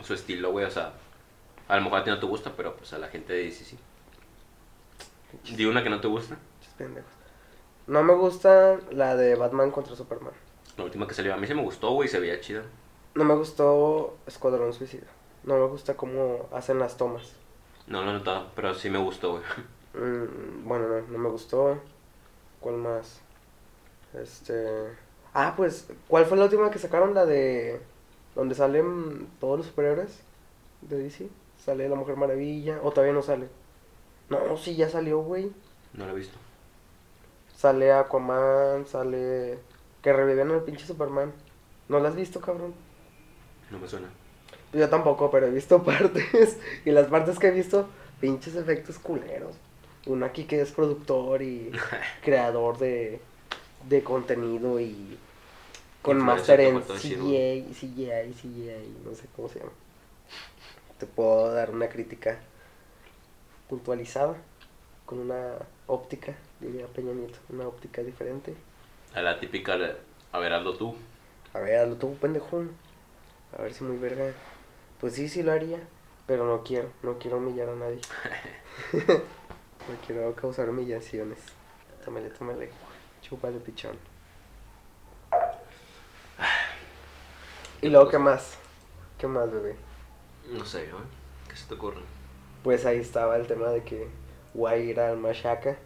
su estilo, güey. O sea, a lo mejor a ti no te gusta, pero pues a la gente dice sí. Di una que no te gusta. Pendejos. No me gusta la de Batman contra Superman. La última que salió. A mí sí me gustó, güey. Se veía chida. No me gustó Escuadrón Suicida. No me gusta cómo hacen las tomas. No lo he notado, pero sí me gustó, güey. Mm, bueno, no, no me gustó. ¿Cuál más? Este. Ah, pues, ¿cuál fue la última que sacaron? La de. Donde salen todos los superhéroes de DC. Sale la Mujer Maravilla. O todavía no sale. No, sí, ya salió, güey. No lo he visto. Sale Aquaman, sale... Que reviven al pinche Superman. ¿No lo has visto, cabrón? No me suena. Yo tampoco, pero he visto partes. y las partes que he visto, pinches efectos culeros. Uno aquí que es productor y creador de, de contenido y con máster en. CGI, CGI, CGI, no sé cómo se llama. Te puedo dar una crítica puntualizada, con una óptica, diría Peña Nieto, una óptica diferente. A la típica, de, a ver, hazlo tú. A ver, hazlo tú, pendejo. A ver si muy verga. Pues sí, sí lo haría. Pero no quiero, no quiero humillar a nadie. no quiero causar humillaciones. Tómale, tómale. Chúpale, pichón. Y luego, ¿qué más? ¿Qué más, bebé? No sé, ¿no? ¿Qué se te ocurre? Pues ahí estaba el tema de que voy a ir al Machaca.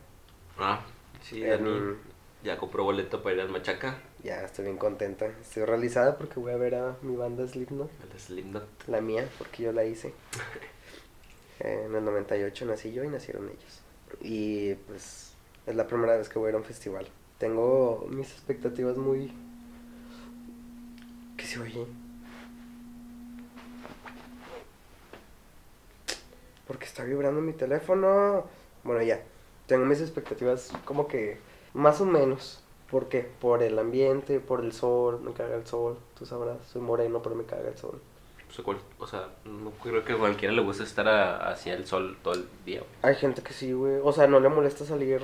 Ah, sí, En- Dani ya compró boleto para ir al Machaca, Ya estoy bien contenta. Estoy realizada porque voy a ver a mi banda Slipknot. al Slipknot. La mía, porque yo la hice. Eh, En el 98 nací yo y nacieron ellos. Y pues es la primera vez que voy a ir a un festival. Tengo mis expectativas muy... ¿Qué se oye? Porque está vibrando mi teléfono. Bueno, ya. Tengo mis expectativas como que más o menos. ¿Por qué? Por el ambiente, por el sol. Me caga el sol. Tú sabrás, soy moreno, pero me caga el sol. O sea, cual- o sea, no creo que a cualquiera le guste estar a- hacia el sol todo el día. Hay gente que sí, güey. O sea, no le molesta salir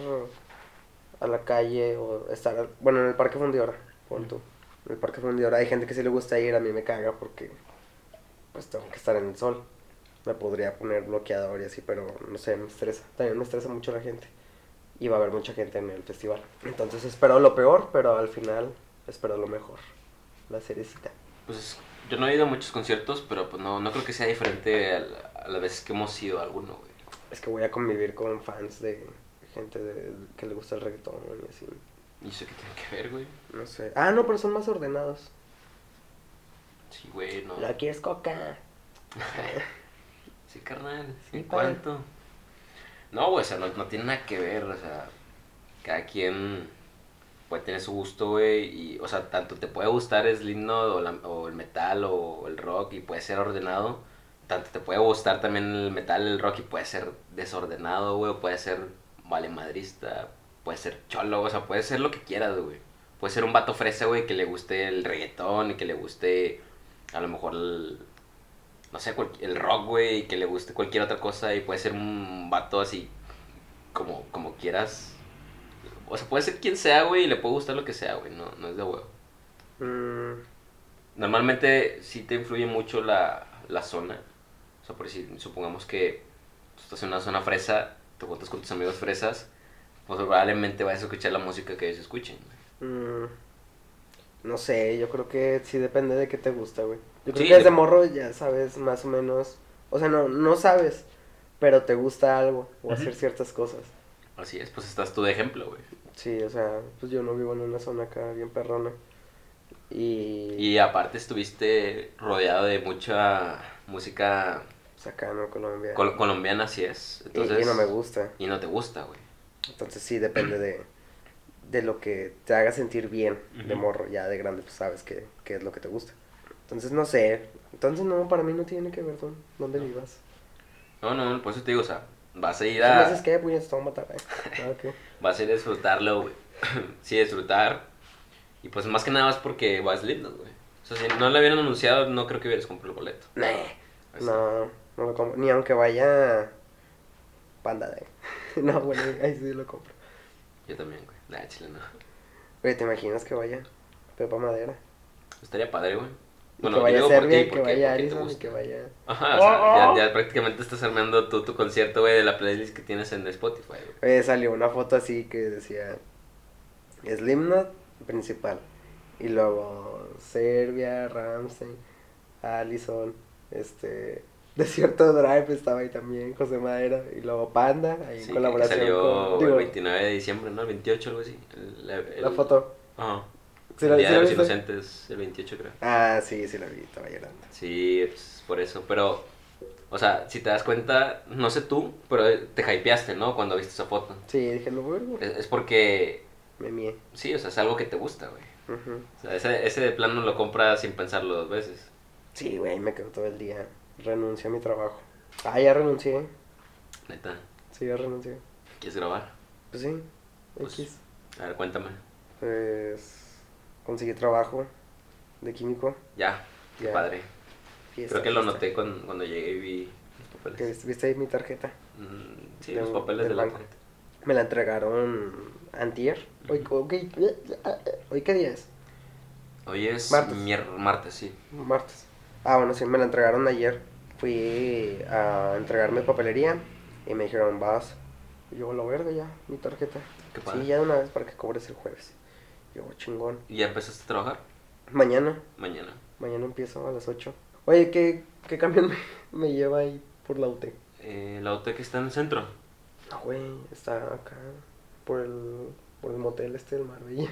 a la calle o estar, al- bueno, en el parque Fundidora, pon tú. En el parque Fundidora hay gente que sí le gusta ir, a mí me caga porque pues tengo que estar en el sol. Me podría poner bloqueador y así, pero no sé, me estresa. También me estresa mucho la gente. Y va a haber mucha gente en el festival. Entonces espero lo peor, pero al final espero lo mejor. La cerecita. Pues yo no he ido a muchos conciertos, pero pues no, no creo que sea diferente a, la- a las veces que hemos ido a alguno, güey. Es que voy a convivir con fans de gente de, que le gusta el reggaetón y así. Y sé qué tiene que ver, güey. No sé. Ah, no, pero son más ordenados. Sí, güey, no. ¿La quieres coca? Sí, carnal. Sí, ¿En pa. cuánto? No, güey, o sea, no, no tiene nada que ver, o sea, cada quien puede tener su gusto, güey, y, o sea, tanto te puede gustar el Slipknot o, la- o el metal o el rock y puede ser ordenado, tanto te puede gustar también el metal, el rock y puede ser desordenado, güey, o puede ser valemadrista, puede ser cholo, o sea, puede ser lo que quieras, güey. Puede ser un vato fresa, güey, que le guste el reggaetón y que le guste a lo mejor el, no sé, el rock, güey, que le guste cualquier otra cosa y puede ser un vato así como, como quieras. O sea, puede ser quien sea, güey, y le puede gustar lo que sea, güey, no, no es de huevo. Mm, Normalmente sí te influye mucho la, la zona. O sea, por decir, supongamos que tú estás en una zona fresa, te juntas con tus amigos fresas, pues probablemente vayas a escuchar la música que ellos escuchen. güey. mm, no sé, yo creo que sí depende de qué te gusta, güey. Yo creo Sí, que desde de- morro ya sabes más o menos. O sea, no, no sabes, pero te gusta algo o hacer ciertas cosas. Así es, pues estás tú de ejemplo, güey. Sí, o sea, pues yo no vivo en una zona acá bien perrona. Y. Y aparte estuviste rodeado de mucha música Pues acá, ¿no? Colombia. col- colombiana, así es. Y- Entonces, y no me gusta. Y no te gusta, güey. Entonces sí depende de, de lo que te haga sentir bien de Ujú. morro. Ya de grande pues sabes qué, qué es lo que te gusta. Entonces no sé. Entonces no, para mí no tiene que ver con dónde No. vivas. No, no, por eso te digo, o sea, vas a ir Si me dices a, que, pues te voy a matar. eh. Ah, ok. vas a ir a disfrutarlo, güey. sí, disfrutar. Y pues más que nada es porque vas lindo, güey. O sea, si no lo hubieran anunciado, no creo que hubieras comprado el boleto. Nah, Así. no, no lo compro. Ni aunque vaya Panda de. no, bueno, ahí sí lo compro. Yo también, güey. Nah, chile, no. Oye, ¿te imaginas que vaya Pepa Madera? Estaría padre, güey. Bueno, que vaya Serbia que porque- vaya gusta. que vaya... Ajá, o sea, ya, ya prácticamente estás armando tú tu concierto, güey, de la playlist que tienes en Spotify, güey. Oye, salió una foto así que decía Slipknot principal. Y luego Serbia, Ramsey, Allison, este Desierto Drive estaba ahí también, José Madera, y luego Panda, ahí Sí, en que colaboración salió con el digo, 29 de diciembre, ¿no? El 28, algo así. El- la, el- la foto. Ajá. ¿Sí el la- Día sí de los? Inocentes, el 28 creo. Ah, sí, sí la vi, estaba llorando. Sí, pues, por eso. Pero O sea, si te das cuenta, no sé tú, pero te hypeaste, ¿no? Cuando viste esa foto. Sí, dije, lo vergo. Es, es porque, Me mié. sí, o sea, es algo que te gusta, güey. Ujú. O sea, ese, ese de plano lo compras sin pensarlo dos veces. Sí, güey, me quedo todo el día. Renuncié a mi trabajo. Ah, ya renuncié. Neta, Sí, ya renuncié. ¿quieres grabar? Pues sí, Pues- X. A ver, cuéntame. Pues conseguí trabajo de químico. Ya, qué Ya. padre. Fiesta, Creo que lo noté cuando, cuando llegué y vi los ¿Que papeles. viste- ¿Viste ahí mi tarjeta? Mm, sí, los papeles del de la banco. Me la entregaron antier. Hoy, ok, ¿Hoy qué día es? Hoy es Martes. martes, sí. Martes. Ah, bueno, sí, me la entregaron ayer. Fui a entregarme papelería y me dijeron, vas. Y yo, la verga ya, mi tarjeta. Qué padre. Sí, ya de una vez para que cobres el jueves. Yo, chingón. ¿Y ya empezaste a trabajar? Mañana, Mañana. mañana empiezo a las 8. Oye, ¿qué, qué camión me, me lleva ahí por la UT? Eh, la UT que está en el centro. No, güey, está acá por el, por el motel este del Marbella.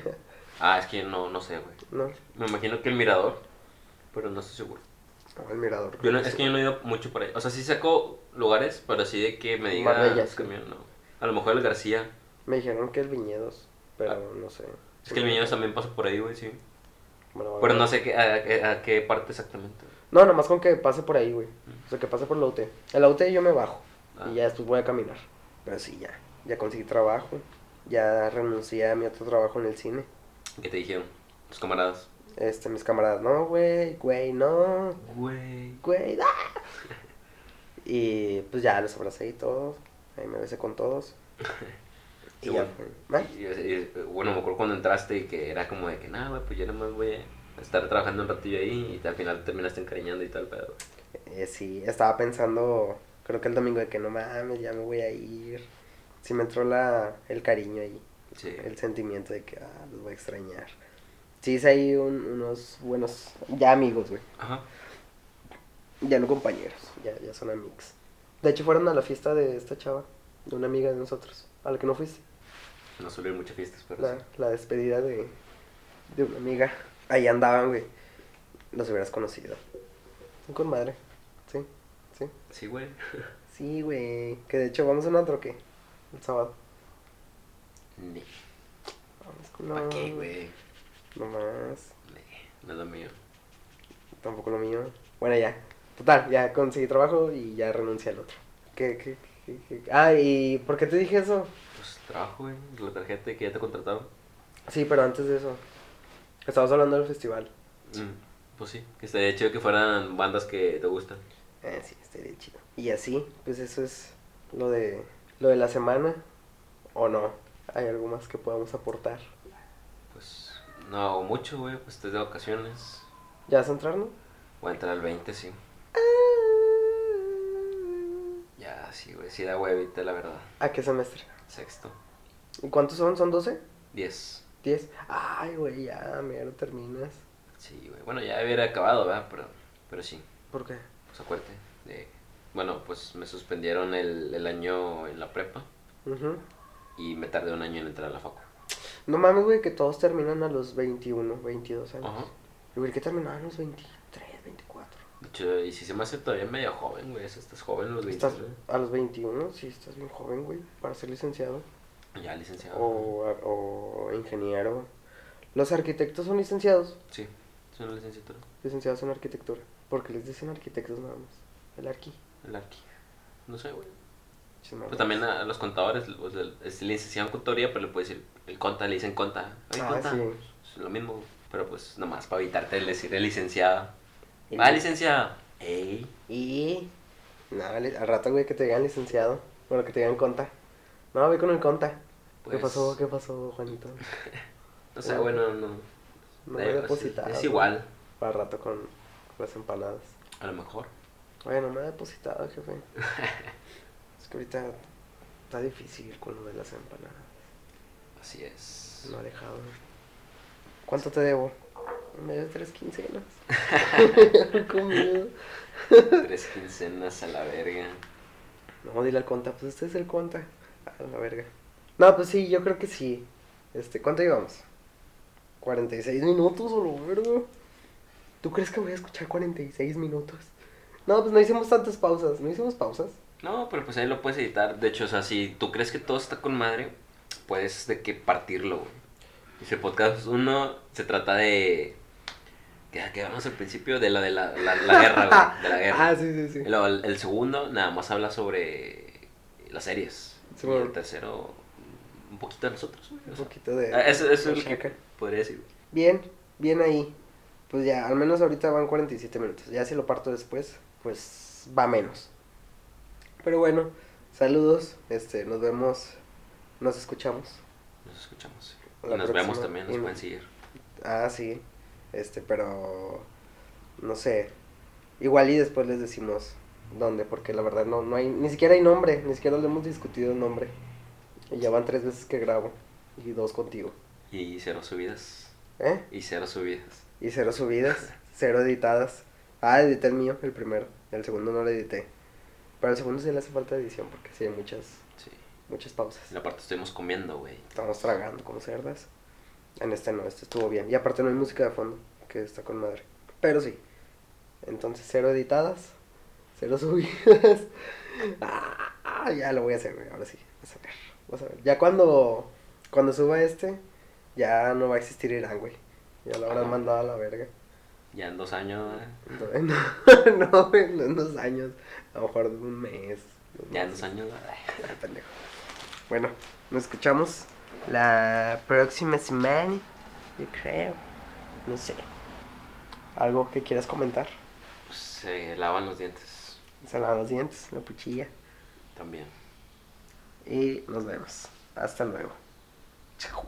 Ah, es que no, no sé, güey. No, Me imagino que el mirador, pero no estoy seguro. El mirador. Yo no- es que yo no he ido mucho por ahí. O sea, sí saco lugares, pero así de que me diga Marbella, los sí. camión, no. A lo mejor el García. Me dijeron que el Viñedos, pero Ah. no sé. Es que el Viñedos también pasa por ahí, güey, sí. Bueno, Pero no sé qué, a, a- a qué parte exactamente. No, nomás con que pase por ahí, güey. O sea, que pase por la UT. En la UT yo me bajo. Ah. Y ya después voy a caminar. Pero sí, ya. Ya conseguí trabajo. Ya renuncié a mi otro trabajo en el cine. ¿Qué te dijeron? Tus camaradas. Este, mis camaradas, no, güey, güey, no, Güey. güey, ¡ah! Y pues ya los abracé y todo. Ahí me besé con todos. Y ya bueno. Y, y- bueno, me acuerdo cuando entraste y que era como de que, nada, güey, pues yo nomás voy a estar trabajando un ratillo ahí y al final terminaste encariñando y tal, pero... Eh, sí, estaba pensando, creo que el domingo de que no mames, ya me voy a ir. Sí me entró la, el cariño ahí. Sí. el sentimiento de que ah, los voy a extrañar. Sí, hice ahí un- unos buenos, ya amigos, güey. Ajá. Ya no compañeros, ya, ya son amigos. De hecho, fueron a la fiesta de esta chava, de una amiga de nosotros, a la que no fuiste. No suelo ir muchas fiestas, pero La, sí. la despedida de, de una amiga. Ahí andaban, güey. Los hubieras conocido. Son Con madre. Sí, sí. Sí, güey. Sí, güey. Que de hecho vamos a un otro que el sábado. Ni. Vamos con ¿Para qué, güey? No más. No es lo mío. Tampoco lo mío. Bueno, ya. Total, ya conseguí trabajo y ya renuncié al otro. ¿Qué, qué, qué, qué? Ah, ¿y por qué te dije eso? Pues trabajo, güey. La tarjeta que ya te contrataron. Sí, pero antes de eso. Estabas hablando del festival. Mm, Pues sí. Que estaría chido que fueran bandas que te gustan. Eh, sí, estaría chido. Y así, pues eso es lo de, lo de la semana. ¿O no? ¿Hay algo más que podamos aportar? No hago mucho, güey. Pues estoy de vacaciones. ¿Ya vas a entrar, no? Voy a entrar al 20, sí. Ya, sí, güey. Sí da huevita, la verdad. ¿A qué semestre? Sexto. ¿Y cuántos son? ¿Son 12? 10. ¿10? Ay, güey, ya, mira, terminas. Sí, güey. Bueno, ya hubiera acabado, ¿verdad? Pero, pero sí. ¿Por qué? Pues acuérdate. De... Bueno, pues me suspendieron el, el año en la prepa. Ujú. Y me tardé un año en entrar a la facu. No mames, güey, que todos terminan a los 21, 22 años. Ajá. Y güey, que terminaban a los 23, 24. De hecho, y si se me hace todavía medio joven, güey. si Estás joven, los 20. Estás a los 21, sí, estás bien joven, güey, para ser licenciado. Ya, licenciado. O, o ingeniero. Los arquitectos son licenciados, Sí, una licenciatura. licenciados en arquitectura. Porque les dicen arquitectos nada más. El arqui. El arqui. No sé, güey. Pero también a los contadores, o sea, es licenciado en contaduría, pero le puedes decir, el conta, le dicen conta. Ay, Ah, conta. sí. Es lo mismo, pero pues nomás para evitarte el decir el licenciado. Y- Ah, licenciado. Ey. Y. Nada, li- al rato, güey, que te digan licenciado. Bueno, que te digan conta. No, voy con el conta. Pues, ¿Qué pasó? ¿Qué pasó, Juanito? O sea, bueno, no. No Eh, me he pues, depositado. Es igual, Para rato con las empanadas. a lo mejor. Oye, no me ha depositado, jefe. es que ahorita está difícil con lo de las empanadas. Así es. No ha dejado. ¿Cuánto te debo? Me debes tres quincenas. Tres quincenas a la verga. No, dile al conta, pues este es el conta. A la verga. No, pues sí, yo creo que sí. Este, ¿cuánto llevamos? 46 minutos o lo vergo. ¿Tú crees que voy a escuchar 46 minutos? No, pues no hicimos tantas pausas. ¿No hicimos pausas? No, pero pues ahí lo puedes editar. De hecho, o sea, si tú crees que todo está con madre, puedes de que partirlo, güey. Dice podcast uno se trata de. Que que vamos al principio de la de la, la, la guerra, güey. De la guerra. Ah, sí, sí, sí. El, el segundo nada más habla sobre las series. Sí, y el tercero, un poquito de nosotros, güey. o Un sea. poquito de... Ah, Eso, es lo que podría decir. güey. Bien, bien ahí. Pues ya, al menos ahorita van 47 minutos. Ya si lo parto después, pues va menos. Pero bueno, saludos. Este, nos vemos, nos escuchamos. Nos escuchamos. Y nos próxima. vemos también, nos Y- pueden seguir. Ah, sí. Este, pero no sé. Igual y después les decimos dónde, porque la verdad no, no hay, ni siquiera hay nombre, ni siquiera le hemos discutido el nombre. Y ya van tres veces que grabo y dos contigo. Y cero subidas. ¿Eh? Y cero subidas. Y cero subidas, cero editadas. Ah, edité el mío, el primero. El segundo no lo edité. Pero el segundo sí le hace falta edición porque sí hay muchas, Sí. muchas pausas. Y aparte estuvimos comiendo, güey. Estamos tragando como cerdas. En este no, este estuvo bien. Y aparte no hay música de fondo, que está con madre. Pero sí. Entonces, cero editadas, cero subidas. Ah, ya lo voy a hacer, güey. Ahora sí. Vas a ver. Vas a ver. Ya cuando, cuando suba este, ya no va a existir Irán, güey. Ya lo habrán mandado a la verga. Ya en dos años, eh, No, no, no en dos años. A lo mejor un mes. ya en dos años. Ay, pendejo. Bueno, nos escuchamos la próxima semana. Yo creo. No sé. ¿Algo que quieras comentar? Pues se lavan los dientes Se lavan los dientes, la cuchilla. también. Y nos vemos. Hasta luego. Chao.